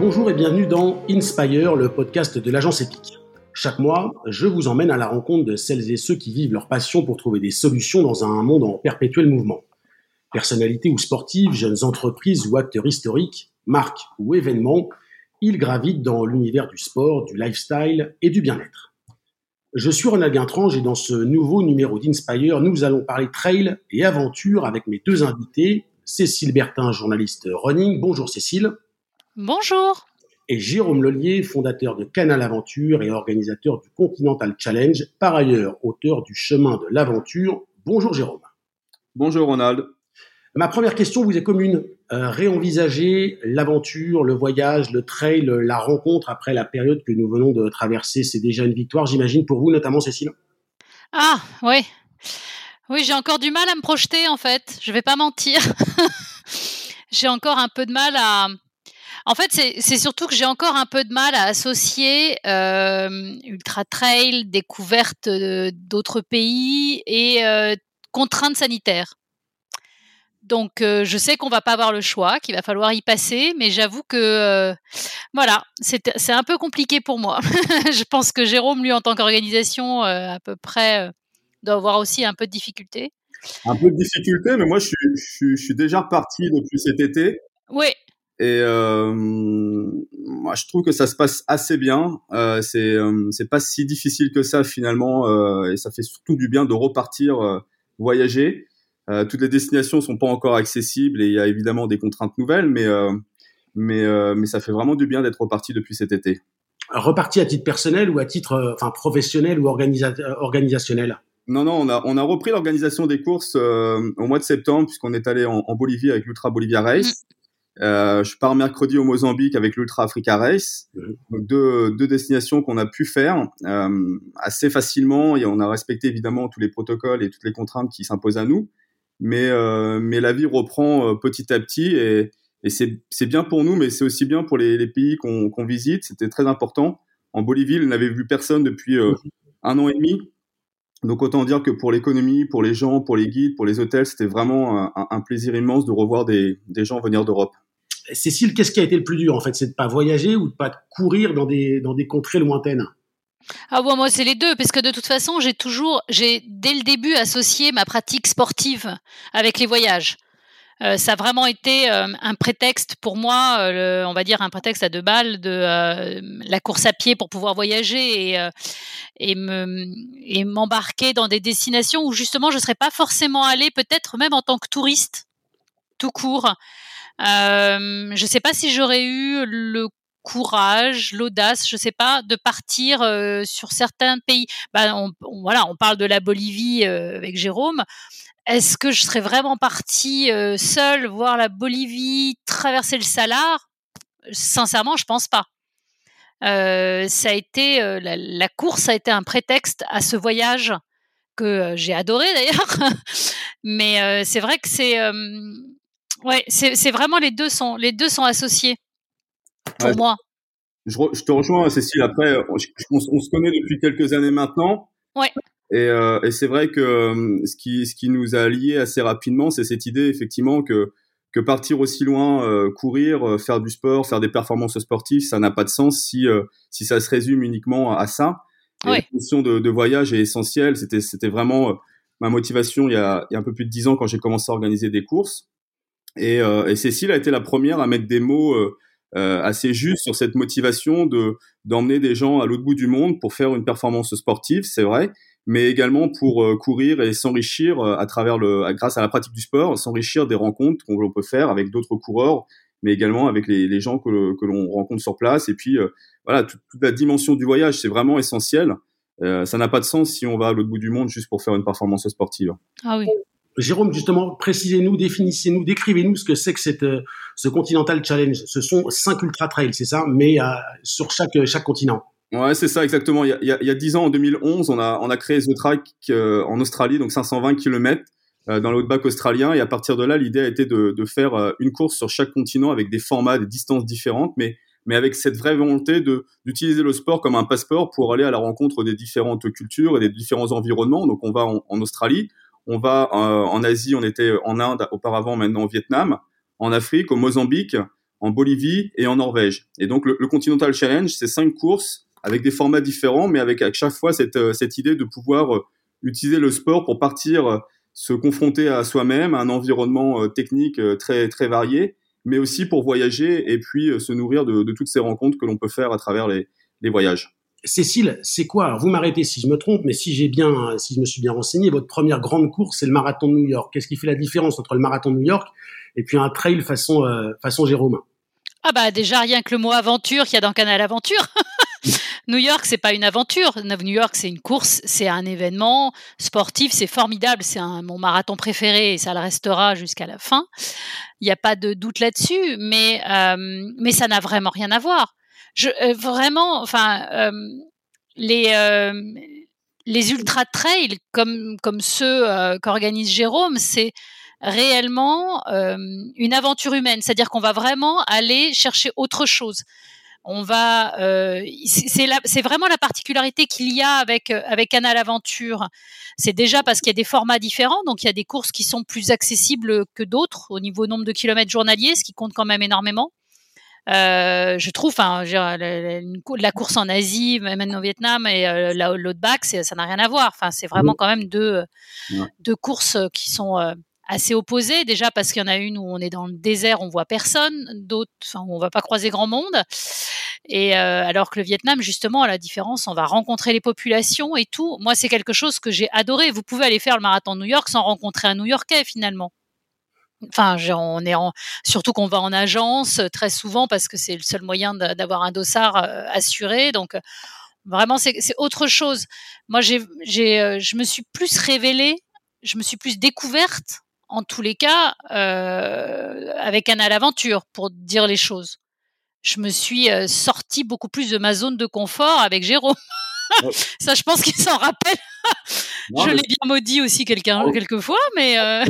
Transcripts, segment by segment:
Bonjour et bienvenue dans Inspire, le podcast de l'agence EPIC. Chaque mois, je vous emmène à la rencontre de celles et ceux qui vivent leur passion pour trouver des solutions dans un monde en perpétuel mouvement. Personnalités ou sportives, jeunes entreprises ou acteurs historiques, marques ou événements, ils gravitent dans l'univers du sport, du lifestyle et du bien-être. Je suis Ronald Guintrange et dans ce nouveau numéro d'Inspire, nous allons parler trail et aventure avec mes deux invités, Cécile Bertin, journaliste running. Bonjour Cécile. Bonjour. Et Jérôme Lelier, fondateur de Canal Aventure et organisateur du Continental Challenge, par ailleurs auteur du Chemin de l'aventure. Bonjour Jérôme. Bonjour Ronald. Ma première question vous est commune. Euh, réenvisager l'aventure, le voyage, le trail, la rencontre après la période que nous venons de traverser, c'est déjà une victoire, j'imagine, pour vous, notamment Cécile? Ah, oui. Oui, j'ai encore du mal à me projeter, en fait. Je vais pas mentir. j'ai encore un peu de mal à. En fait, c'est surtout que j'ai encore un peu de mal à associer euh, ultra trail, découverte d'autres pays et euh, contraintes sanitaires. Donc, euh, je sais qu'on va pas avoir le choix, qu'il va falloir y passer, mais j'avoue que euh, voilà, c'est un peu compliqué pour moi. je pense que Jérôme, lui, en tant qu'organisation, euh, à peu près, doit avoir aussi un peu de difficulté. Un peu de difficulté, mais moi, je suis, je suis, déjà reparti depuis cet été. Oui. Et moi, je trouve que ça se passe assez bien. Euh, c'est c'est pas si difficile que ça finalement, et ça fait surtout du bien de repartir voyager. Euh, toutes les destinations sont pas encore accessibles et il y a évidemment des contraintes nouvelles, mais euh, mais euh, mais ça fait vraiment du bien d'être reparti depuis cet été. Reparti à titre personnel ou à titre enfin professionnel ou organisationnel? Non, non, on a, on a repris l'organisation des courses au mois de septembre puisqu'on est allé en, Bolivie avec l'Ultra Bolivia Race. Mm. je pars mercredi au Mozambique avec l'Ultra Africa Race. Mm. Donc deux, deux destinations qu'on a pu faire assez facilement et on a respecté évidemment tous les protocoles et toutes les contraintes qui s'imposent à nous mais euh, mais la vie reprend euh, petit à petit et, et c'est bien pour nous, mais c'est aussi bien pour les, les pays qu'on visite. C'était très important. En Bolivie, on n'avait vu personne depuis euh, un an et demi. Donc autant dire que pour l'économie, pour les gens, pour les guides, pour les hôtels, c'était vraiment un, un, plaisir immense de revoir des, des gens venir d'Europe. Cécile, qu'est-ce qui a été le plus dur en fait? C'est de pas voyager ou de pas courir dans des, dans des contrées lointaines? Ah bon, moi c'est les deux, parce que de toute façon, j'ai toujours, j'ai dès le début associé ma pratique sportive avec les voyages. Euh, ça a vraiment été euh, un prétexte pour moi, euh, on va dire un prétexte à deux balles de la course à pied pour pouvoir voyager et, et m'embarquer dans des destinations où justement je ne serais pas forcément allée, peut-être même en tant que touriste, tout court. Je ne sais pas si j'aurais eu le courage, l'audace, je sais pas, de partir euh, sur certains pays. Ben, on, voilà, on parle de la Bolivie euh, avec Jérôme. Est-ce que je serais vraiment partie euh, seule voir la Bolivie traverser le Salar? Sincèrement, je pense pas. ça a été la, la, course a été un prétexte à ce voyage que j'ai adoré d'ailleurs. Mais c'est vrai que c'est ouais, c'est vraiment les deux sont les deux sont associés pour moi. Je, te rejoins, Cécile. Après, on, se connaît depuis quelques années maintenant. Ouais. Et, euh, et c'est vrai que euh, ce qui, ce qui nous a liés assez rapidement, c'est cette idée effectivement que que partir aussi loin, euh, courir, euh, faire du sport, faire des performances sportives, ça n'a pas de sens si si ça se résume uniquement à ça. Ouais. La notion de, de, voyage est essentielle. C'était c'était vraiment ma motivation il y, a, il y a un peu plus de dix ans quand j'ai commencé à organiser des courses. Et, et Cécile a été la première à mettre des mots euh, assez juste sur cette motivation de d'emmener des gens à l'autre bout du monde pour faire une performance sportive, c'est vrai, mais également pour euh, courir et s'enrichir euh, à travers le, grâce à la pratique du sport, s'enrichir des rencontres qu'on peut faire avec d'autres coureurs, mais également avec les, les gens que, que l'on rencontre sur place. Et puis voilà, toute, toute, la dimension du voyage, c'est vraiment essentiel. ça n'a pas de sens si on va à l'autre bout du monde juste pour faire une performance sportive. Ah oui. Jérôme, justement, précisez-nous, définissez-nous, décrivez-nous ce que c'est que cette, euh, ce Continental Challenge. Ce sont cinq ultra trails, c'est ça, mais euh, sur chaque, chaque continent. Ouais, c'est ça exactement. Il y a, il y a 10 ans, en 2011, on a, on a créé The Track euh, en Australie, donc 520 km dans le bac australien. Et à partir de là, l'idée a été de, de, faire une course sur chaque continent avec des formats, des distances différentes, mais, mais avec cette vraie volonté d'utiliser le sport comme un passeport pour aller à la rencontre des différentes cultures et des différents environnements. Donc on va en Australie, on va euh, en Asie, on était en Inde auparavant, maintenant au Vietnam, en Afrique, au Mozambique, en Bolivie et en Norvège. Et donc le, Continental Challenge, c'est cinq courses avec des formats différents, mais avec à chaque fois cette, euh, idée de pouvoir euh, utiliser le sport pour partir se confronter à soi-même, à un environnement technique très très varié, mais aussi pour voyager et puis se nourrir de, toutes ces rencontres que l'on peut faire à travers les voyages. Cécile, c'est quoi? Vous m'arrêtez si je me trompe, mais si j'ai bien, si je me suis bien renseigné, votre première grande course c'est le marathon de New York. Qu'est-ce qui fait la différence entre le marathon de New York et puis un trail façon façon Jérôme? Ah bah déjà rien que le mot aventure qu'il y a dans Canal Aventure. New York, c'est pas une aventure. New York, c'est une course, c'est un événement sportif, c'est formidable, c'est mon marathon préféré et ça le restera jusqu'à la fin. Il n'y a pas de doute là-dessus, mais euh, mais ça n'a vraiment rien à voir. Je euh, vraiment, enfin euh, les les ultra trails comme comme ceux qu'organise Jérôme, c'est réellement euh, une aventure humaine, c'est-à-dire qu'on va vraiment aller chercher autre chose. On va, euh, c'est vraiment la particularité qu'il y a avec avec Canal Aventure. C'est déjà parce qu'il y a des formats différents, donc il y a des courses qui sont plus accessibles que d'autres au niveau nombre de kilomètres journaliers, ce qui compte quand même énormément. Euh, je trouve, enfin, la, course en Asie, même au Vietnam et euh, l'autre bac, ça n'a rien à voir. Enfin, c'est vraiment quand même deux, deux courses qui sont assez opposés. Déjà parce qu'il y en a une où on est dans le désert, on voit personne, d'autres, enfin, on va pas croiser grand monde. Et euh, alors que le Vietnam, justement, à la différence, on va rencontrer les populations et tout. Moi, c'est quelque chose que j'ai adoré. Vous pouvez aller faire le marathon de New York sans rencontrer un New-Yorkais finalement. Enfin, on est en, surtout qu'on va en agence euh, très souvent parce que c'est le seul moyen d'avoir un dossard euh, assuré. Donc, vraiment, c'est autre chose. Moi, j'ai, je me suis plus révélée, je me suis plus découverte en tous les cas, euh, avec un à l'aventure, pour dire les choses. Je me suis euh, sortie beaucoup plus de ma zone de confort avec Jérôme. Ça, je pense qu'il s'en rappelle. Je l'ai bien maudit aussi quelqu'un, oh. quelquefois, mais. Euh...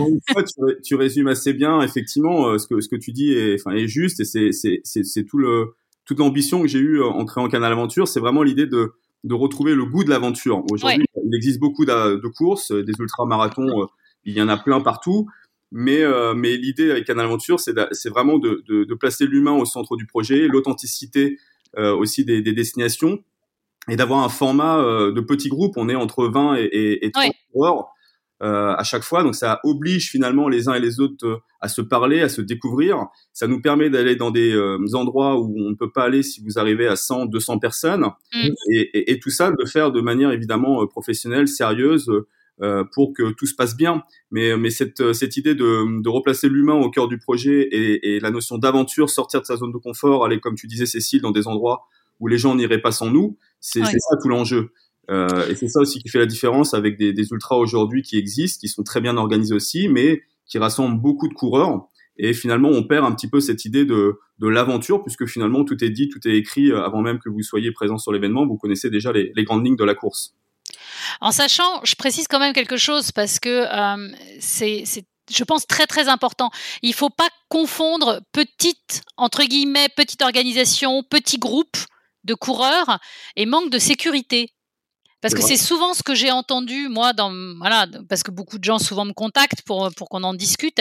tu, résumes assez bien, effectivement, euh, ce que, ce que tu dis est, enfin, est juste, et c'est tout le, toute l'ambition que j'ai eue en créant Canal Aventure, c'est vraiment l'idée de, de retrouver le goût de l'aventure. Aujourd'hui, il existe beaucoup de, de courses, des ultramarathons il y en a plein partout. Mais, euh, mais l'idée avec Canal Aventure, c'est vraiment de, de, de placer l'humain au centre du projet, l'authenticité euh, aussi des, des, destinations, et d'avoir un format euh, de petits groupes. On est entre 20 et, et, 30 joueurs euh, à chaque fois, donc ça oblige finalement les uns et les autres à se parler, à se découvrir. Ça nous permet d'aller dans des endroits où on ne peut pas aller si vous arrivez à 100, 200 personnes, mm. et, et, tout ça de le faire de manière évidemment professionnelle, sérieuse euh, pour que tout se passe bien. Mais, mais cette, cette idée de, de replacer l'humain au cœur du projet et, et la notion d'aventure, sortir de sa zone de confort, aller, comme tu disais, Cécile, dans des endroits où les gens n'iraient pas sans nous, c'est ça tout l'enjeu. Euh, et c'est ça aussi qui fait la différence avec des, des ultras aujourd'hui qui existent, qui sont très bien organisés aussi, mais qui rassemblent beaucoup de coureurs. Et finalement, on perd un petit peu cette idée de, de l'aventure, puisque finalement, tout est dit, tout est écrit euh, avant même que vous soyez présent sur l'événement. Vous connaissez déjà les, les grandes lignes de la course. En sachant, je précise quand même quelque chose parce que euh, c'est je pense très très important. Il faut pas confondre petite entre guillemets petite organisation, petit groupe de coureurs et manque de sécurité. Parce que c'est souvent ce que j'ai entendu moi dans voilà parce que beaucoup de gens souvent me contactent pour pour qu'on en discute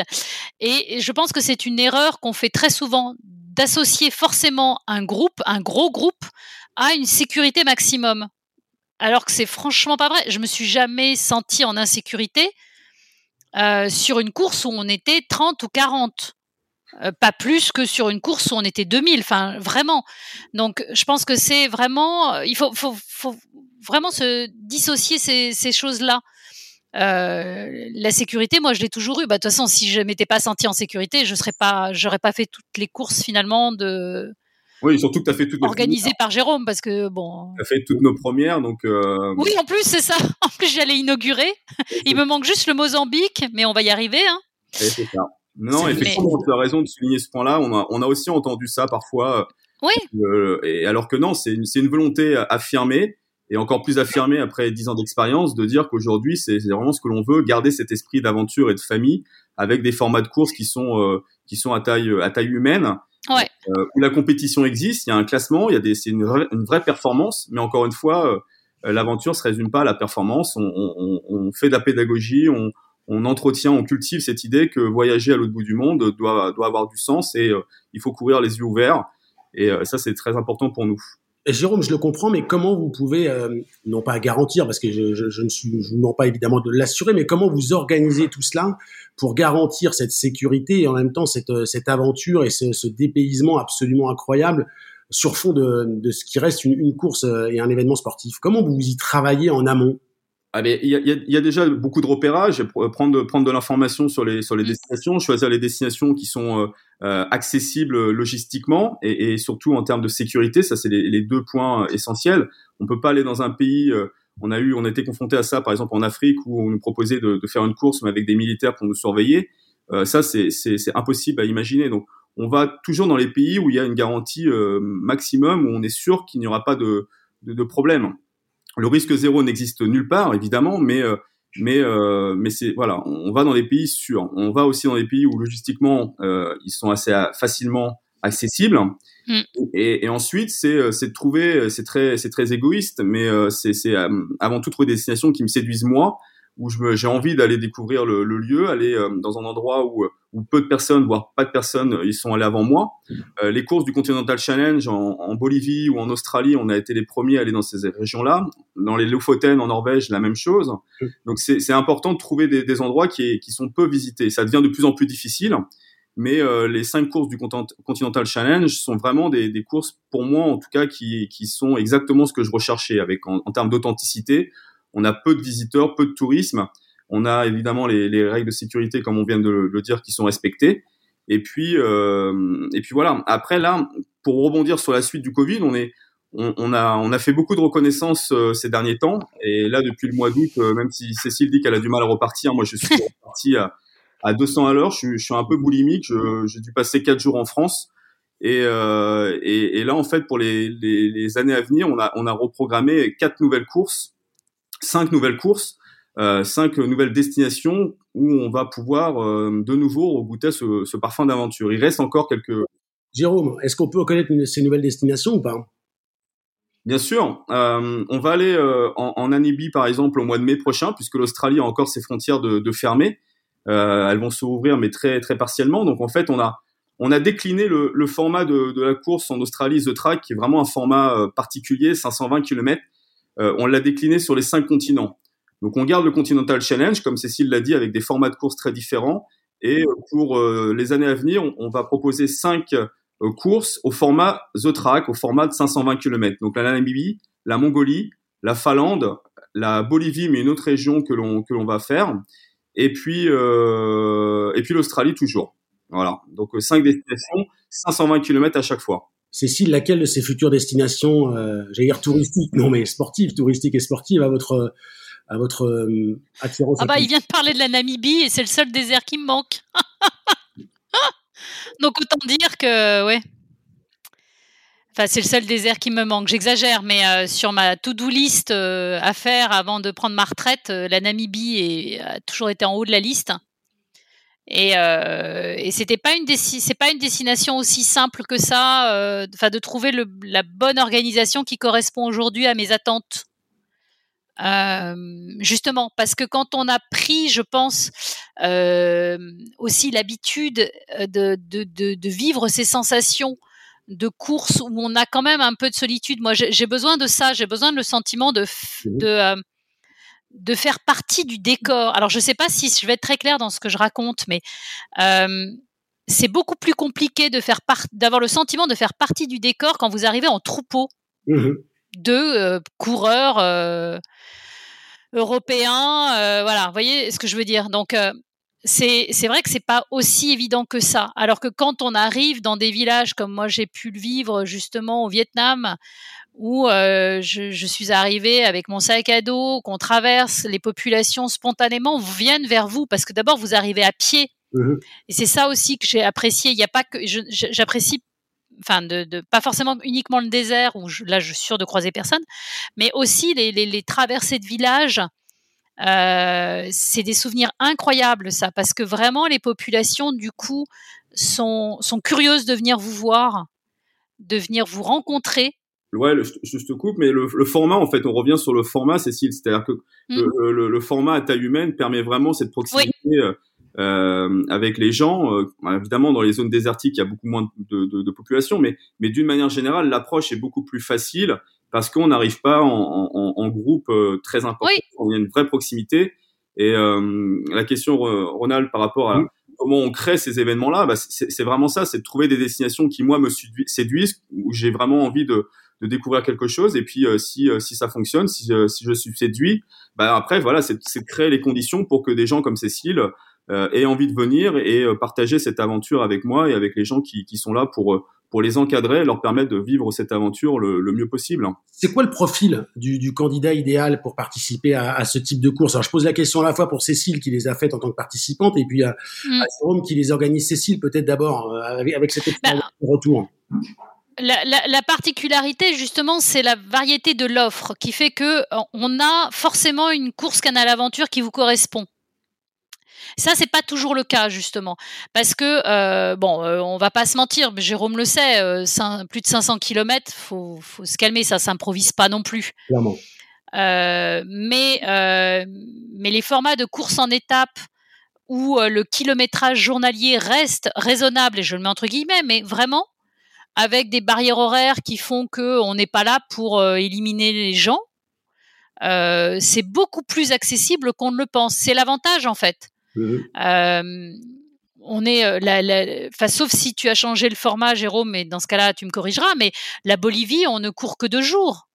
et je pense que c'est une erreur qu'on fait très souvent d'associer forcément un groupe, un gros groupe à une sécurité maximum alors que c'est franchement pas vrai. Je me suis jamais sentie en insécurité euh, sur une course où on était 30 ou 40. Euh, pas plus que sur une course où on était 2000, enfin vraiment. Donc je pense que c'est vraiment, euh, il faut, vraiment se dissocier ces, choses-là. la sécurité, moi, je l'ai toujours eu. Bah, de toute façon, si je m'étais pas sentie en sécurité, je serais pas, j'aurais pas fait toutes les courses finalement de oui, surtout que tu as fait toutes nos Organisé par Jérôme, parce que bon. Tu as fait toutes nos premières, donc. Euh... Oui, en plus, c'est ça. En plus, j'allais inaugurer. Il me manque juste le Mozambique, mais on va y arriver. Hein. c'est ça. Non, effectivement, tu as raison de souligner ce point-là. On a, on a aussi entendu ça parfois. Oui. Euh, et alors que non, c'est une, une volonté affirmée et encore plus affirmée après dix ans d'expérience de dire qu'aujourd'hui, c'est vraiment ce que l'on veut, garder cet esprit d'aventure et de famille avec des formats de course qui sont, euh, qui sont à taille, à taille humaine ouais. euh, où la compétition existe, il y a un classement, il y a des, c'est une, vraie, une vraie performance, mais encore une fois, euh, l'aventure se résume pas à la performance. On, on, on, fait de la pédagogie, on, on entretient, on cultive cette idée que voyager à l'autre bout du monde doit, doit avoir du sens et il faut courir les yeux ouverts. Et ça, c'est très important pour nous. Jérôme, je le comprends, mais comment vous pouvez, euh, non pas garantir, parce que je, je, je ne suis, je vous demande pas évidemment de l'assurer, mais comment vous organisez tout cela pour garantir cette sécurité et en même temps cette, euh, cette aventure et ce, ce dépaysement absolument incroyable sur fond de, de ce qui reste une, une course euh, et un événement sportif? Comment vous y travaillez en amont? Ah il y, a, y a, déjà beaucoup de repérage, prendre prendre de l'information sur les sur les destinations, choisir les destinations qui sont euh, euh, accessibles logistiquement et, et, surtout en termes de sécurité. Ça, c'est les, les, deux points essentiels. On peut pas aller dans un pays. Euh, on a eu, on a été confronté à ça, par exemple en Afrique, où on nous proposait de, de faire une course mais avec des militaires pour nous surveiller. Euh, ça, c'est impossible à imaginer. Donc, on va toujours dans les pays où il y a une garantie maximum, où on est sûr qu'il n'y aura pas de, de, de problème. Le risque zéro n'existe nulle part, évidemment, mais euh, mais euh, mais c'est voilà, on va dans des pays sûrs. On va aussi dans des pays où logistiquement euh, ils sont assez facilement accessibles. Mm. Et, et, ensuite, c'est c'est de trouver, c'est très c'est très égoïste, mais c'est c'est avant tout trouver des destinations qui me séduisent moi où j'ai envie d'aller découvrir le, lieu, aller euh, dans un endroit où, peu de personnes, voire pas de personnes, ils sont allés avant moi. Euh, les courses du Continental Challenge en, Bolivie ou en Australie, on a été les premiers à aller dans ces régions-là. Dans les Lofoten en Norvège, la même chose. Donc c'est important de trouver des, endroits qui, sont peu visités. Ça devient de plus en plus difficile. Mais euh, les cinq courses du Continental Challenge sont vraiment des, courses, pour moi en tout cas, qui, sont exactement ce que je recherchais, avec en termes d'authenticité, on a peu de visiteurs, peu de tourisme. On a évidemment les, règles de sécurité, comme on vient de le, dire, qui sont respectées. Et puis, euh, et puis voilà. Après là, pour rebondir sur la suite du Covid, on est, on, a, on a fait beaucoup de reconnaissance euh, ces derniers temps. Et là, depuis le mois d'août, euh, même si Cécile dit qu'elle a du mal à repartir, moi, je suis reparti à, à 200 à l'heure. Je, suis un peu boulimique. J'ai dû passer quatre jours en France. Et, et, là, en fait, pour les, les, les, années à venir, on a, on a reprogrammé quatre nouvelles courses cinq nouvelles courses, euh, cinq nouvelles destinations où on va pouvoir euh, de nouveau regoûter ce, ce parfum d'aventure. Il reste encore quelques. Jérôme, est-ce qu'on peut connaître ces nouvelles destinations ou pas? Bien sûr, euh, on va aller en, en, Namibie par exemple au mois de mai prochain, puisque l'Australie a encore ses frontières de, de fermer. Elles vont se rouvrir, mais très très partiellement. Donc en fait, on a on a décliné le, le format de, de, la course en Australie, The Track, qui est vraiment un format particulier, 520 km, euh, on l'a décliné sur les cinq continents. Donc on garde le Continental Challenge, comme Cécile l'a dit, avec des formats de courses très différents. Et euh, pour euh, les années à venir, on, va proposer cinq courses au format The Track, au format de 520 km. Donc la Namibie, la Mongolie, la Finlande, la Bolivie, mais une autre région que l'on que l'on va faire, et puis et puis l'Australie toujours. Voilà. Donc cinq destinations, 520 km à chaque fois. Cécile, laquelle de ces futures destinations, euh, j'allais dire touristiques, non mais sportives, touristiques et sportives, à votre à votre euh, attirance Ah bah il vient de parler de la Namibie et c'est le seul désert qui me manque. Donc autant dire que ouais. Enfin, c'est le seul désert qui me manque. J'exagère, mais euh, sur ma to-do list à faire avant de prendre ma retraite, la Namibie est, a toujours été en haut de la liste. Et, euh, et c'était pas une c'est pas une destination aussi simple que ça, euh, enfin de trouver le, la bonne organisation qui correspond aujourd'hui à mes attentes. Euh, justement, parce que quand on a pris, je pense, euh, aussi l'habitude de, de, de, de, vivre ces sensations de course où on a quand même un peu de solitude. Moi, j'ai besoin de ça. J'ai besoin de le sentiment de, de euh, de faire partie du décor. Alors, je ne sais pas si je vais être très claire dans ce que je raconte, mais euh, c'est beaucoup plus compliqué de faire d'avoir le sentiment de faire partie du décor quand vous arrivez en troupeau mmh de euh, coureurs euh, européens. Voilà, vous voyez ce que je veux dire? Donc, c'est vrai que c'est pas aussi évident que ça. Alors que quand on arrive dans des villages comme moi j'ai pu le vivre justement au Vietnam, où euh, je, je, suis arrivée avec mon sac à dos, qu'on traverse, les populations spontanément viennent vers vous parce que d'abord vous arrivez à pied. Mmh. Et c'est ça aussi que j'ai apprécié. Il n'y a pas que j'apprécie, enfin, de, de, pas forcément uniquement le désert où je, là je suis sûre de croiser personne, mais aussi les, les, les traversées de villages. Euh, c'est des souvenirs incroyables ça parce que vraiment les populations du coup sont, sont curieuses de venir vous voir, de venir vous rencontrer Ouais, je, te coupe, mais le, format, en fait, on revient sur le format, Cécile. C'est-à-dire que mm. le, format à taille humaine permet vraiment cette proximité euh, euh, avec les gens. Euh, évidemment, dans les zones désertiques, il y a beaucoup moins de, de, de population, mais, mais d'une manière générale, l'approche est beaucoup plus facile parce qu'on n'arrive pas en, en, en, groupe euh, très important. Il y a une vraie proximité. Et la question, Ronald, par rapport à, mm comment on crée ces événements-là, bah, c'est vraiment ça, c'est de trouver des destinations qui moi me séduisent, où j'ai vraiment envie de, de, découvrir quelque chose. Et puis euh, si, euh, si ça fonctionne, si, euh, si je suis séduit, bah après voilà, c'est de créer les conditions pour que des gens comme Cécile aient envie de venir et partager cette aventure avec moi et avec les gens qui, qui sont là pour pour les encadrer, leur permettre de vivre cette aventure le, le mieux possible. C'est quoi le profil du, du, candidat idéal pour participer à, à, ce type de course? Alors je pose la question à la fois pour Cécile qui les a faites en tant que participante et puis à, mm. Jérôme qui les organise. Cécile peut-être d'abord euh, avec, avec, cette expérience bah, retour. La, la, la, particularité, justement, c'est la variété de l'offre qui fait que euh, on a forcément une course canal aventure qui vous correspond. Ça, c'est pas toujours le cas justement, parce que euh, bon, euh, on va pas se mentir, Jérôme le sait, euh, plus de 500 km, faut, faut se calmer, ça s'improvise pas non plus. Clairement. Mais mais les formats de course en étapes où le kilométrage journalier reste raisonnable, et je le mets entre guillemets, mais vraiment avec des barrières horaires qui font que on n'est pas là pour éliminer les gens. c'est beaucoup plus accessible qu'on ne le pense. C'est l'avantage en fait. Mmh euh, on est euh, la, sauf si tu as changé le format, Jérôme, mais dans ce cas-là, tu me corrigeras. Mais la Bolivie, on ne court que deux jours.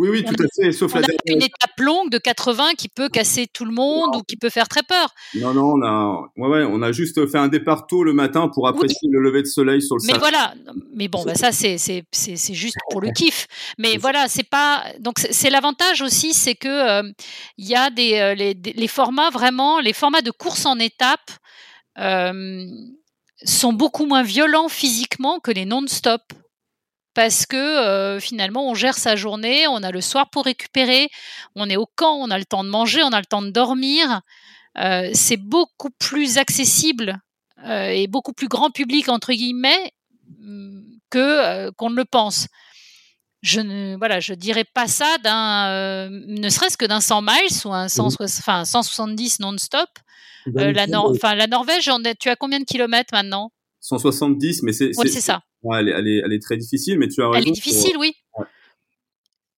Oui, oui, tout à fait. Sauf on a une étape longue de 80 qui peut casser tout le monde ou qui peut faire très peur. Non, non, on a, ouais, ouais, on a juste fait un départ tôt le matin pour apprécier le lever de soleil sur le. Mais voilà, mais bon, bah ça c'est c'est c'est juste pour le kiff. Mais voilà, c'est pas donc c'est l'avantage aussi, c'est que euh, il y a des euh, les, les, formats vraiment, les formats de course en étape. Euh, sont beaucoup moins violents physiquement que les non-stop parce que euh, finalement on gère sa journée, on a le soir pour récupérer, on est au camp, on a le temps de manger, on a le temps de dormir. Euh, c'est beaucoup plus accessible euh, et beaucoup plus grand public entre guillemets mm, que qu'on ne le pense. Je ne voilà, je dirais pas ça d'un ne serait-ce que d'un 100 miles ou un 170 non-stop. la, la Norvège, tu as combien de kilomètres maintenant? 170, mais c'est. C'est ça. Elle, est, elle, est, elle, est, très difficile, mais tu as raison. Elle est difficile, oui.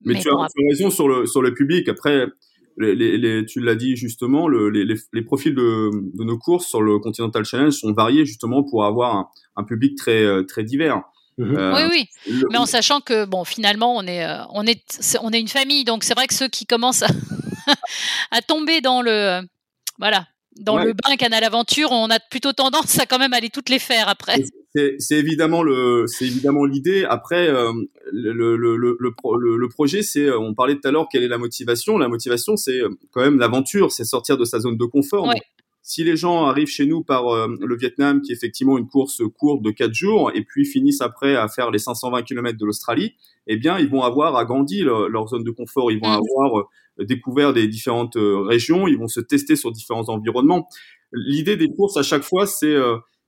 Mais, tu, as, raison sur le, sur le public. Après, les, les, tu l'as dit justement, le, les, les, profils de, de, nos courses sur le Continental Challenge sont variés justement pour avoir un, un public très, très divers. Mhm. Euh, oui, oui, mais en sachant que bon, finalement, on est, euh, on est, on est une famille, donc c'est vrai que ceux qui commencent à, à tomber dans le, voilà, dans le bain Canal Aventure, on a plutôt tendance à quand même aller toutes les faire après. C'est évidemment le, c'est évidemment l'idée. Après, euh, le, le, le, le, projet, c'est, euh, on parlait tout à l'heure, quelle est la motivation La motivation, c'est euh, quand même l'aventure, c'est sortir de sa zone de confort. si les gens arrivent chez nous par le Vietnam, qui est effectivement une course courte de 4 jours, et puis finissent après à faire les 520 km de l'Australie, eh bien, ils vont avoir agrandi leur, zone de confort. Ils vont mm. avoir découvert des différentes régions. Ils vont se tester sur différents environnements. L'idée des courses à chaque fois, c'est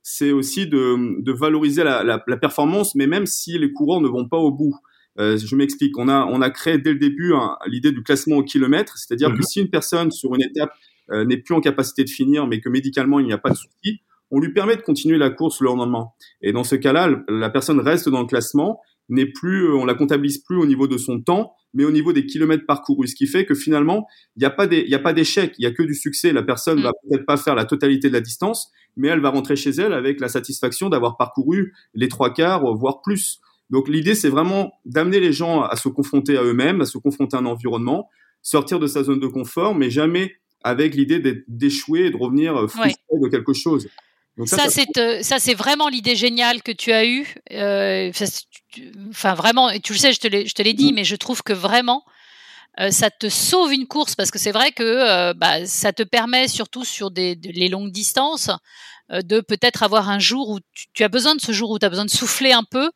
c'est aussi de, de valoriser la, la, la, performance, mais même si les coureurs ne vont pas au bout. Euh, je m'explique. On a, on a créé dès le début l'idée du classement au kilomètre, c'est-à-dire que mhm. si une personne sur une étape euh, n'est plus en capacité de finir, mais que médicalement il n'y a pas de souci, on lui permet de continuer la course le lendemain. Et dans ce cas-là, la personne reste dans le classement, n'est plus, on la comptabilise plus au niveau de son temps, mais au niveau des kilomètres parcourus, ce qui fait que finalement, il n'y a pas il y a pas d'échec, il y a que du succès. La personne mm. va peut-être pas faire la totalité de la distance, mais elle va rentrer chez elle avec la satisfaction d'avoir parcouru les trois quarts, voire plus. Donc l'idée, c'est vraiment d'amener les gens à se confronter à eux-mêmes, à se confronter à un environnement, sortir de sa zone de confort, mais jamais avec l'idée d'échouer et de revenir euh, frustré de quelque chose. ça, c'est euh, ça, c'est vraiment l'idée géniale que tu as eue. Euh, enfin, vraiment, tu le sais, je te l'ai dit, mm. mais je trouve que vraiment, euh, ça te sauve une course parce que c'est vrai que euh, bah, ça te permet surtout sur des, les longues distances euh, de peut-être avoir un jour où tu, as besoin de ce jour où tu as besoin de souffler un peu,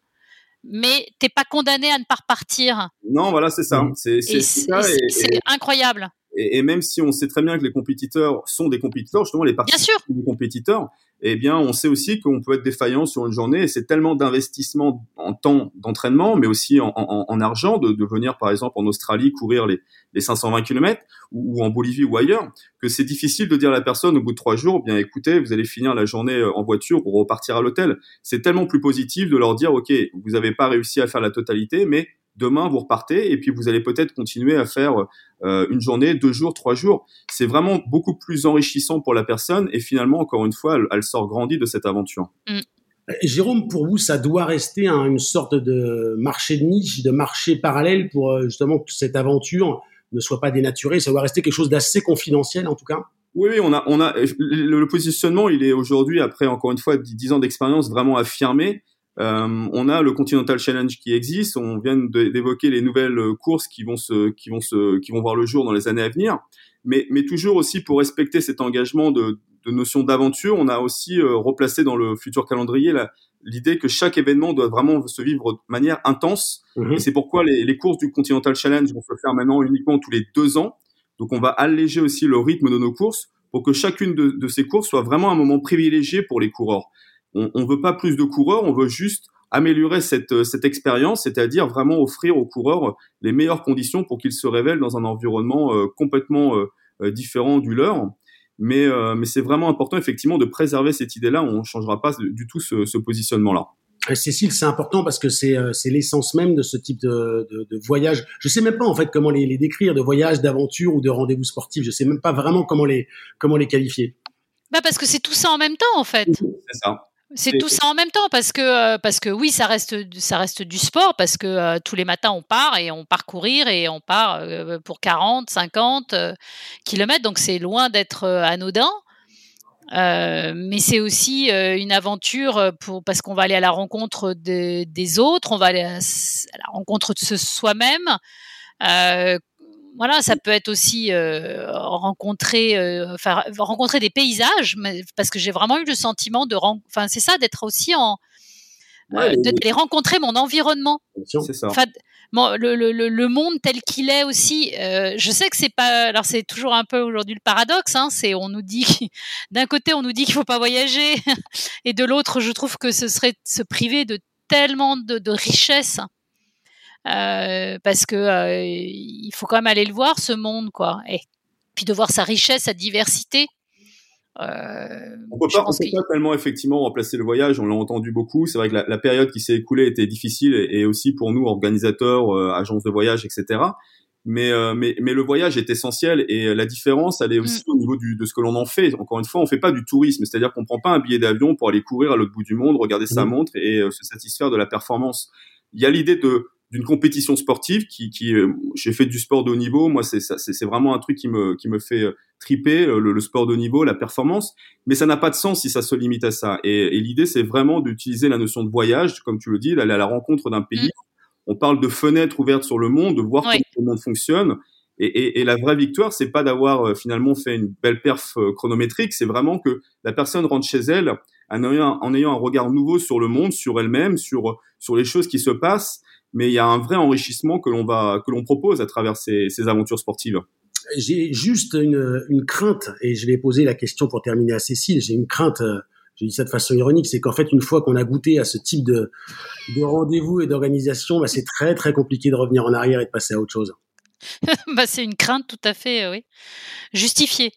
mais t'es pas condamné à ne pas repartir. Non, voilà, c'est ça. C'est incroyable. Et, même si on sait très bien que les compétiteurs sont des compétiteurs, justement les participants sont des compétiteurs, eh bien, on sait aussi qu'on peut être défaillant sur une journée. Et c'est tellement d'investissement en temps d'entraînement, mais aussi en, en, en argent, de, de, venir par exemple en Australie courir les, les 520 km ou, en Bolivie ou ailleurs, que c'est difficile de dire à la personne au bout de trois jours, bien écoutez, vous allez finir la journée euh, en voiture pour repartir à l'hôtel. C'est tellement plus positif de leur dire, ok, vous n'avez pas réussi à faire la totalité, mais demain vous repartez et puis vous allez peut-être continuer à faire euh, une journée, deux jours, trois jours. C'est vraiment beaucoup plus enrichissant pour la personne et finalement, encore une fois, elle, sort grandie de cette aventure. Mm. Jérôme, pour vous, ça doit rester une sorte de marché de niche, de marché parallèle pour euh, justement que cette aventure ne soit pas dénaturée. Ça doit rester quelque chose d'assez confidentiel en tout cas. Oui, oui, on a, on a le, positionnement, il est aujourd'hui après encore une fois dix ans d'expérience vraiment affirmé. Euh, on a le Continental Challenge qui existe. On vient d'évoquer les nouvelles courses qui vont se, qui vont se, qui vont voir le jour dans les années à venir. Mais, mais toujours aussi pour respecter cet engagement de, de notion d'aventure, on a aussi euh, replacé dans le futur calendrier l'idée que chaque événement doit vraiment se vivre de manière intense. Mhm. Et c'est pourquoi les, les, courses du Continental Challenge vont se faire maintenant uniquement tous les deux ans. Donc on va alléger aussi le rythme de nos courses pour que chacune de, de ces courses soit vraiment un moment privilégié pour les coureurs. On ne veut pas plus de coureurs, on veut juste améliorer cette, cette expérience, c'est-à-dire vraiment offrir aux coureurs les meilleures conditions pour qu'ils se révèlent dans un environnement euh, complètement euh, euh, différent du leur. Mais, mais c'est vraiment important effectivement de préserver cette idée-là. On ne changera pas du tout ce, ce positionnement-là. Cécile, c'est important parce que c'est c'est l'essence même de ce type de, de, de, voyage. Je sais même pas en fait comment les, les décrire, de voyage, d'aventure ou de rendez-vous sportif. Je sais même pas vraiment comment les comment les qualifier. Bah parce que c'est tout ça en même temps en fait. C'est ça. C'est tout ça en même temps parce que euh, parce que oui ça reste ça reste du sport parce que euh, tous les matins on part et on part courir et on part euh, pour 40 50 kilomètres. Donc c'est loin d'être anodin. Mais c'est aussi une aventure pour parce qu'on va aller à la rencontre des autres on va aller à, la rencontre de soi-même voilà, ça peut être aussi euh, rencontrer, euh, enfin, rencontrer des paysages, mais, parce que j'ai vraiment eu le sentiment de, enfin, c'est ça, d'être aussi en, euh, d'aller rencontrer mon environnement. C'est ça. Enfin, le, le, le, monde tel qu'il est aussi. je sais que c'est pas, alors c'est toujours un peu aujourd'hui le paradoxe. Hein, c'est on nous dit, d'un côté on nous dit qu'il faut pas voyager, et de l'autre je trouve que ce serait se priver de tellement de, de richesses euh, parce que euh, il faut quand même aller le voir ce monde, quoi. Et puis de voir sa richesse, sa diversité. Euh, on peut pas, peut pas tellement effectivement remplacer le voyage. On l'a entendu beaucoup. C'est vrai que la, la période qui s'est écoulée était difficile et, et, aussi pour nous organisateurs, euh, agences de voyage, etc. Mais, euh, mais, mais le voyage est essentiel et la différence, elle est aussi mm. au niveau du, de ce que l'on en fait. Encore une fois, on fait pas du tourisme, c'est-à-dire qu'on prend pas un billet d'avion pour aller courir à l'autre bout du monde, regarder sa mm. montre et se satisfaire de la performance. Il y a l'idée de d'une compétition sportive qui, qui euh, j'ai fait du sport de haut niveau. Moi c'est c'est vraiment un truc qui me qui me fait euh, triper euh, le, sport de haut niveau la performance. Mais ça n'a pas de sens si ça se limite à ça. Et, et l'idée c'est vraiment d'utiliser la notion de voyage comme tu le dis d'aller à la rencontre d'un pays. Mm. on parle de fenêtres ouvertes sur le monde de voir comment le monde fonctionne. Et, et, et la vraie victoire c'est pas d'avoir finalement fait une belle perf chronométrique. C'est vraiment que la personne rentre chez elle en ayant, en ayant un regard nouveau sur le monde sur elle-même sur sur les choses qui se passent mais il y a un vrai enrichissement que l'on va que l'on propose à travers ces, ces aventures sportives. J'ai juste une, une, crainte et je vais poser la question pour terminer à Cécile. J'ai une crainte. Je dis ça de façon ironique, c'est qu'en fait, une fois qu'on a goûté à ce type de, de rendez-vous et d'organisation, bah, c'est très très compliqué de revenir en arrière et de passer à autre chose. bah, c'est une crainte tout à fait, euh, oui, justifiée.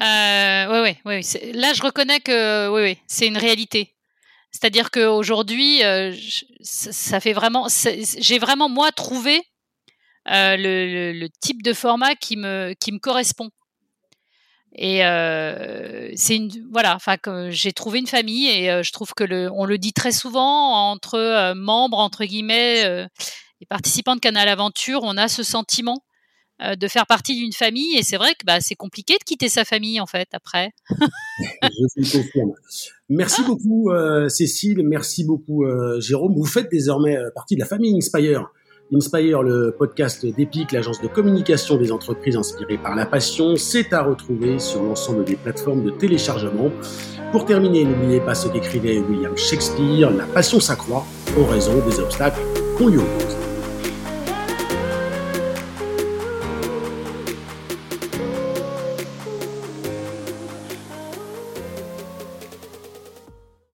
Euh, oui, oui, oui. Là, je reconnais que oui, oui, c'est une réalité. C'est-à-dire qu'aujourd'hui, euh, ça fait vraiment, j'ai vraiment moi trouvé euh, le, type de format qui me qui me correspond. Et euh, c'est une voilà, enfin j'ai trouvé une famille et je trouve que le, on le dit très souvent entre membres entre guillemets et participants de Canal Aventure, on a ce sentiment de faire partie d'une famille. Et c'est vrai que bah, c'est compliqué de quitter sa famille, en fait, après. Je. Merci ah. beaucoup, euh, Cécile. Merci beaucoup, euh, Jérôme. Vous faites désormais partie de la famille Inspire. Inspire, le podcast d'Epic, l'agence de communication des entreprises inspirées par la passion, c'est à retrouver sur l'ensemble des plateformes de téléchargement. Pour terminer, n'oubliez pas ce qu'écrivait William Shakespeare, la passion s'accroît en raison des obstacles qu'on lui oppose.